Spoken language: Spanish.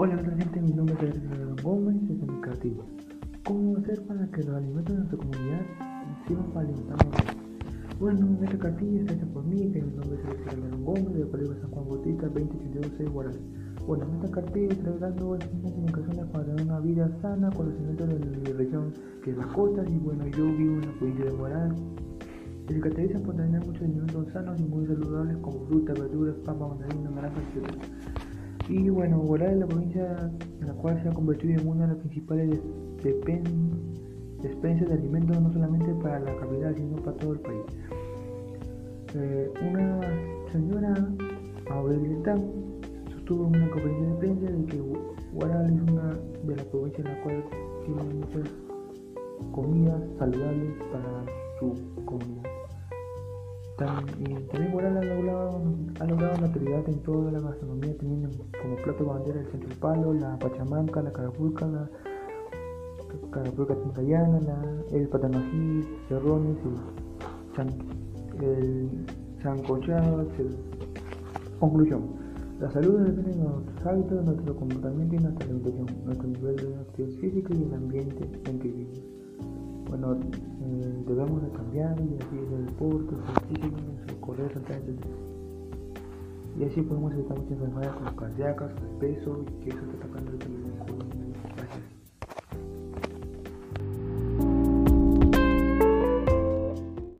Hola, ¿qué tal gente? Mi nombre es Adriano Gómez desde mi cartilla. ¿Cómo hacer para que los alimentos de nuestra comunidad sirvan para alimentarnos Bueno, esta cartilla está hecha por mí, que mi nombre es Adriano Gómez, del Colegio San Juan Bautista 2082 Guaral. Bueno, en esta cartilla estoy dando unas indicaciones para tener una vida sana con los alimentos de mi región, que es las costas, y bueno, yo vivo en la provincia de Guaral. Se caracteriza por tener muchos alimentos sanos y muy saludables como frutas, verduras, papas, mandarinas, naranjas, etc. Y bueno, Guaral es la provincia en la cual se ha convertido en una de las principales despensas de alimentos no solamente para la capital, sino para todo el país. Eh, una señora, Aurelita, sostuvo en una conferencia de prensa de que Guaral es una de las provincias en la cual tiene muchas comidas saludables para su comunidad. También Guaral ha logrado, ha logrado notoriedad en toda la gastronomía, teniendo como plato bandera el centro palo, la pachamanca, la carapulca, la carapulca tintayana, la, el patanají, cerrones, el, el sancochado. Conclusión. La salud depende de nuestros hábitos, nuestro comportamiento y nuestra alimentación, nuestro nivel de actividad física y el ambiente en que vivimos bueno, eh, debemos de cambiar y así es el deporte, ejercicio, correr, saltar, etc. Y así podemos evitar muchas enfermedades como cardíacas, el peso y que eso está atacando el